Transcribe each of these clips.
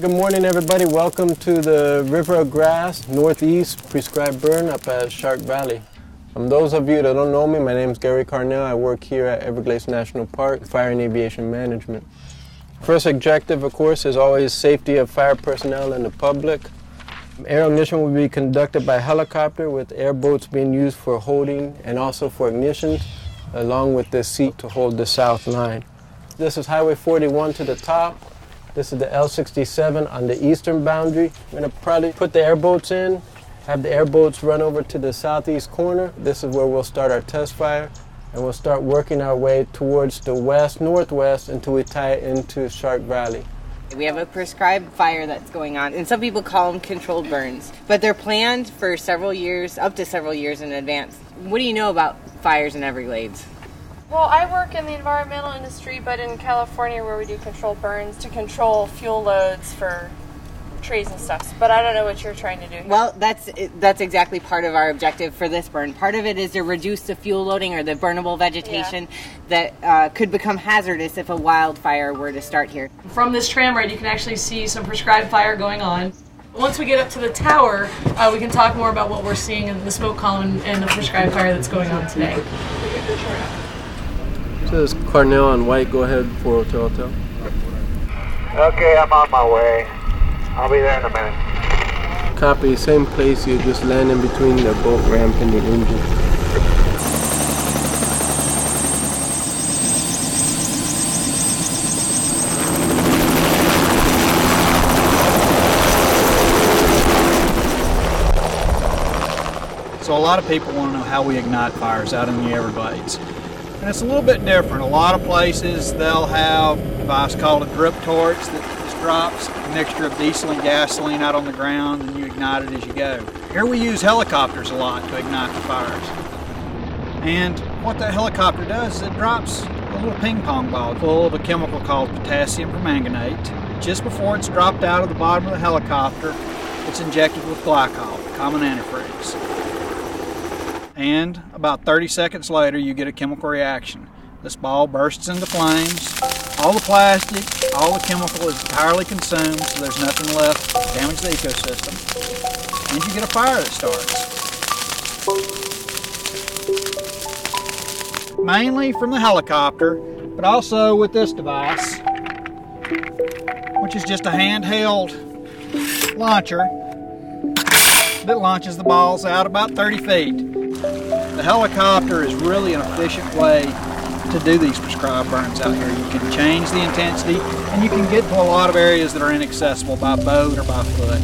Good morning, everybody. Welcome to the River of Grass Northeast Prescribed Burn up at Shark Valley. Um, those of you that don't know me, my name is Gary Carnell. I work here at Everglades National Park, Fire and Aviation Management. First objective, of course, is always safety of fire personnel and the public. Air ignition will be conducted by helicopter with airboats being used for holding and also for ignition, along with the seat to hold the south line. This is Highway 41 to the top. This is the L67 on the eastern boundary. We're gonna probably put the airboats in, have the airboats run over to the southeast corner. This is where we'll start our test fire, and we'll start working our way towards the west, northwest until we tie it into Shark Valley. We have a prescribed fire that's going on, and some people call them controlled burns, but they're planned for several years, up to several years in advance. What do you know about fires in Everglades? Well, I work in the environmental industry, but in California, where we do controlled burns to control fuel loads for trees and stuff. But I don't know what you're trying to do. Here. Well, that's that's exactly part of our objective for this burn. Part of it is to reduce the fuel loading or the burnable vegetation that uh, could become hazardous if a wildfire were to start here. From this tram ride, you can actually see some prescribed fire going on. Once we get up to the tower, uh, we can talk more about what we're seeing in the smoke column and the prescribed fire that's going on today. This is Carnell on white. Go ahead for Hotel Hotel. Okay, I'm on my way. I'll be there in a minute. Copy, same place. You just land in between the boat ramp and the engine. So a lot of people want to know how we ignite fires out in the Everglades. And it's a little bit different. A lot of places they'll have a device called a drip torch that just drops a mixture of diesel and gasoline out on the ground and you ignite it as you go. Here we use helicopters a lot to ignite the fires. And what that helicopter does is it drops a little ping pong ball full of a chemical called potassium permanganate. Just before it's dropped out of the bottom of the helicopter, it's injected with glycol, common antifreeze and about 30 seconds later you get a chemical reaction. This ball bursts into flames, all the plastic, all the chemical is entirely consumed, so there's nothing left to damage the ecosystem, and you get a fire that starts. Mainly from the helicopter, but also with this device, which is just a handheld launcher that launches the balls out about 30 feet. The helicopter is really an efficient way to do these prescribed burns out here. You can change the intensity and you can get to a lot of areas that are inaccessible by boat or by foot.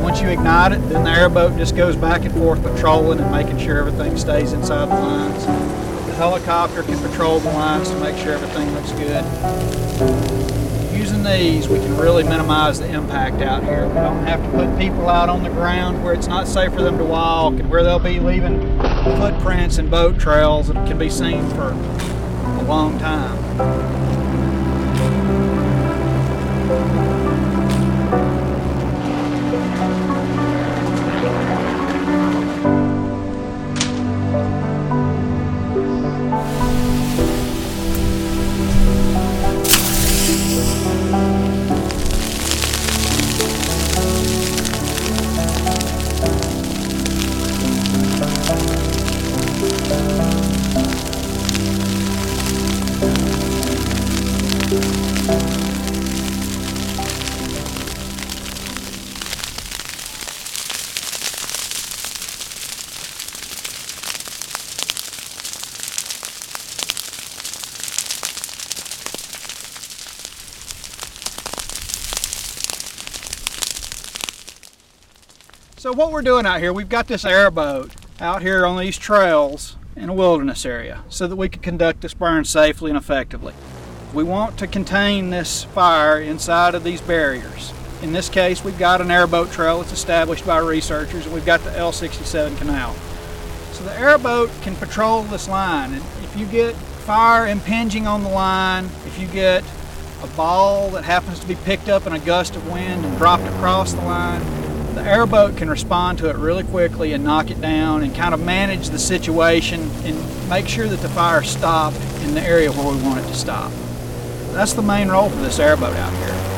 Once you ignite it, then the airboat just goes back and forth patrolling and making sure everything stays inside the lines. Helicopter can patrol the lines to make sure everything looks good. Using these, we can really minimize the impact out here. We don't have to put people out on the ground where it's not safe for them to walk and where they'll be leaving footprints and boat trails that can be seen for a long time. So what we're doing out here, we've got this airboat out here on these trails in a wilderness area so that we can conduct this burn safely and effectively. We want to contain this fire inside of these barriers. In this case, we've got an airboat trail that's established by researchers and we've got the L67 canal. So the airboat can patrol this line and if you get fire impinging on the line, if you get a ball that happens to be picked up in a gust of wind and dropped across the line, the airboat can respond to it really quickly and knock it down and kind of manage the situation and make sure that the fire stop in the area where we want it to stop. That's the main role for this airboat out here.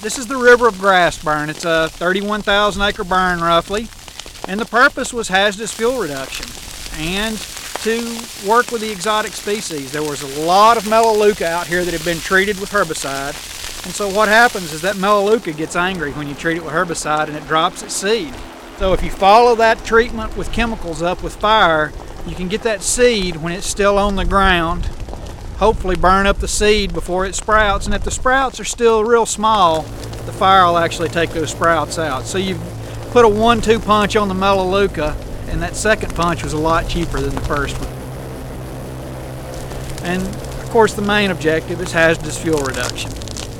This is the River of Grass burn. It's a 31,000 acre burn roughly. And the purpose was hazardous fuel reduction and to work with the exotic species. There was a lot of melaleuca out here that had been treated with herbicide. And so what happens is that melaleuca gets angry when you treat it with herbicide and it drops its seed. So if you follow that treatment with chemicals up with fire, you can get that seed when it's still on the ground, hopefully burn up the seed before it sprouts. And if the sprouts are still real small, the fire will actually take those sprouts out. So you've put a one-two punch on the Melaleuca, and that second punch was a lot cheaper than the first one. And of course, the main objective is hazardous fuel reduction.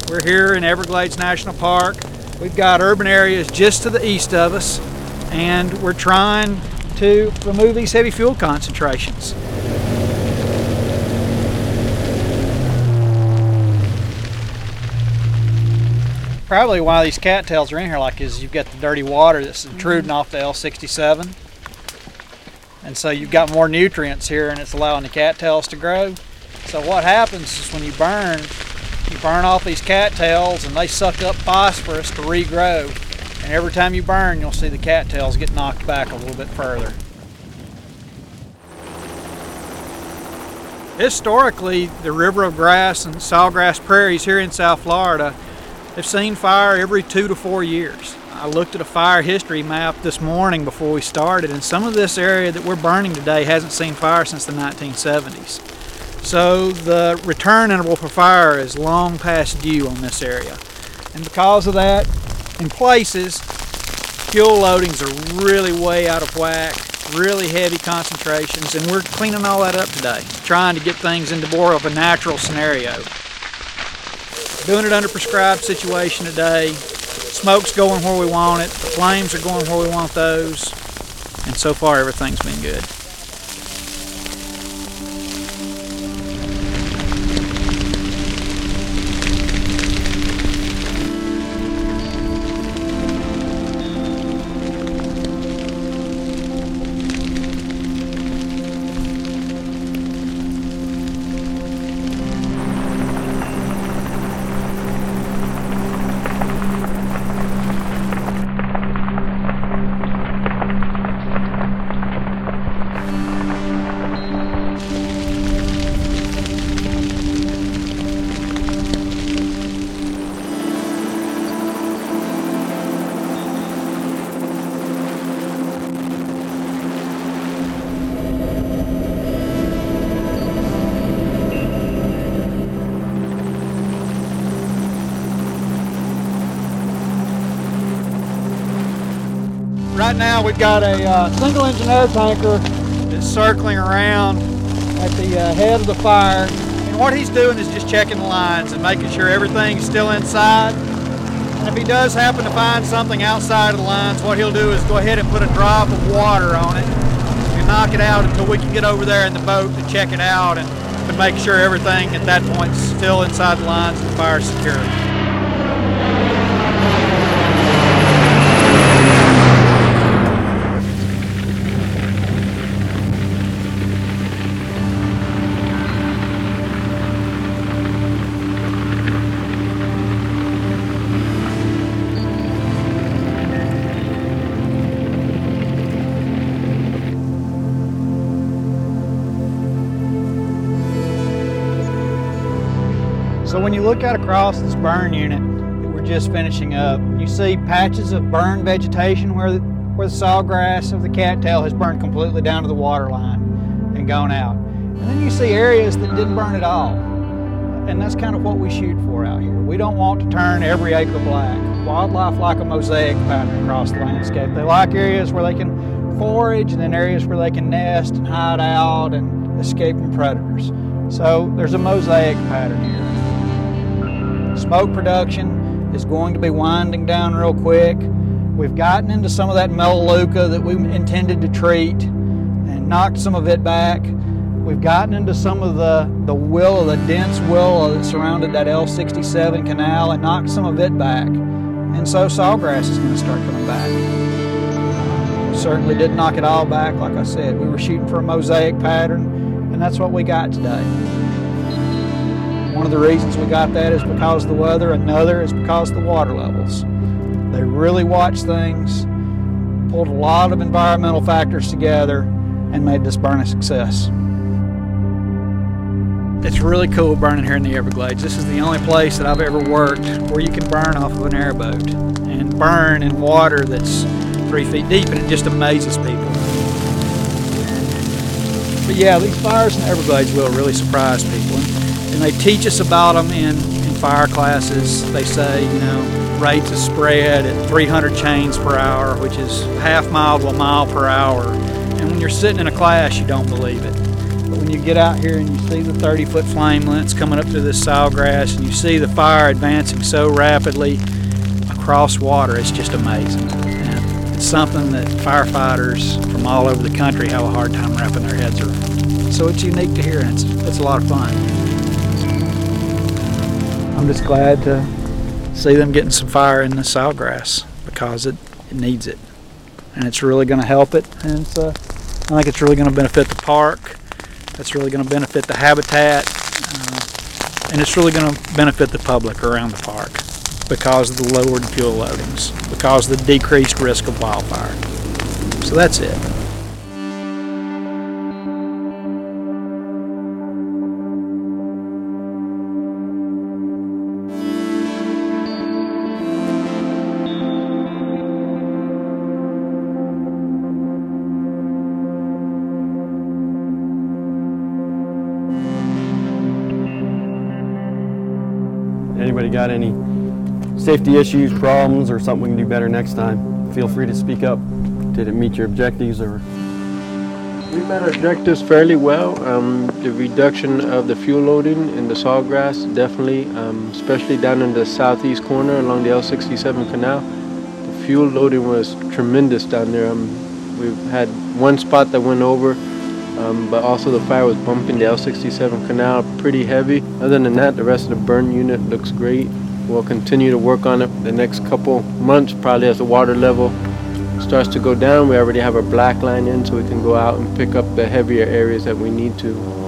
We're here in Everglades National Park. We've got urban areas just to the east of us, and we're trying to remove these heavy fuel concentrations. Probably why these cattails are in here like is you've got the dirty water that's intruding mm-hmm. off the L67 and so you've got more nutrients here and it's allowing the cattails to grow. So what happens is when you burn you burn off these cattails and they suck up phosphorus to regrow. And every time you burn you'll see the cattails get knocked back a little bit further. Historically the river of grass and sawgrass prairies here in south florida have seen fire every two to four years. I looked at a fire history map this morning before we started, and some of this area that we're burning today hasn't seen fire since the 1970s. So the return interval for fire is long past due on this area. And because of that, in places, fuel loadings are really way out of whack, really heavy concentrations, and we're cleaning all that up today, trying to get things into more of a natural scenario doing it under prescribed situation today. Smoke's going where we want it. The flames are going where we want those. And so far, everything's been good. Right now we've got a uh, single engine air tanker that's circling around at the uh, head of the fire. And what he's doing is just checking the lines and making sure everything's still inside. And if he does happen to find something outside of the lines, what he'll do is go ahead and put a drop of water on it and knock it out until we can get over there in the boat to check it out and to make sure everything at that point is still inside the lines and the fire's So when you look out across this burn unit that we're just finishing up, you see patches of burned vegetation where the, where the sawgrass of the cattail has burned completely down to the water line and gone out. And then you see areas that didn't burn at all. And that's kind of what we shoot for out here. We don't want to turn every acre black. Wildlife like a mosaic pattern across the landscape. They like areas where they can forage and then areas where they can nest and hide out and escape from predators. So there's a mosaic pattern here. Smoke production is going to be winding down real quick. We've gotten into some of that melaleuca that we intended to treat, and knocked some of it back. We've gotten into some of the, the willow, the dense willow that surrounded that L67 canal and knocked some of it back. And so sawgrass is going to start coming back. Certainly didn't knock it all back, like I said. We were shooting for a mosaic pattern, and that's what we got today. One of the reasons we got that is because of the weather, another is because of the water levels. They really watched things, pulled a lot of environmental factors together, and made this burn a success. It's really cool burning here in the Everglades. This is the only place that I've ever worked where you can burn off of an airboat and burn in water that's three feet deep, and it just amazes people. But yeah, these fires in the Everglades will really surprise people, and, they teach us about them in, in fire classes. They say, you know, rates of spread at 300 chains per hour, which is half mile to a mile per hour. And when you're sitting in a class, you don't believe it. But when you get out here and you see the 30 foot flame flamelets coming up through this sawgrass and you see the fire advancing so rapidly across water, it's just amazing. And it's something that firefighters from all over the country have a hard time wrapping their heads around. So it's unique to here and it's, it's a lot of fun. I'm just glad to see them getting some fire in the sawgrass because it, it needs it. And it's really going to help it. And it's, uh, I think it's really going to benefit the park. That's really going to benefit the habitat, uh, and it's really going to benefit the public around the park because of the lowered fuel loadings, because of the decreased risk of wildfire. So that's it. Anybody got any safety issues, problems, or something we can do better next time? Feel free to speak up. Did it meet your objectives or? We met our objectives fairly well. Um, the reduction of the fuel loading in the sawgrass, definitely, um, especially down in the southeast corner along the L67 canal. The fuel loading was tremendous down there. Um, we've had one spot that went over, um, but also the fire was bumping the L67 canal pretty heavy. Other than that, the rest of the burn unit looks great. We'll continue to work on it the next couple months, probably as the water level starts to go down. We already have our black line in, so we can go out and pick up the heavier areas that we need to.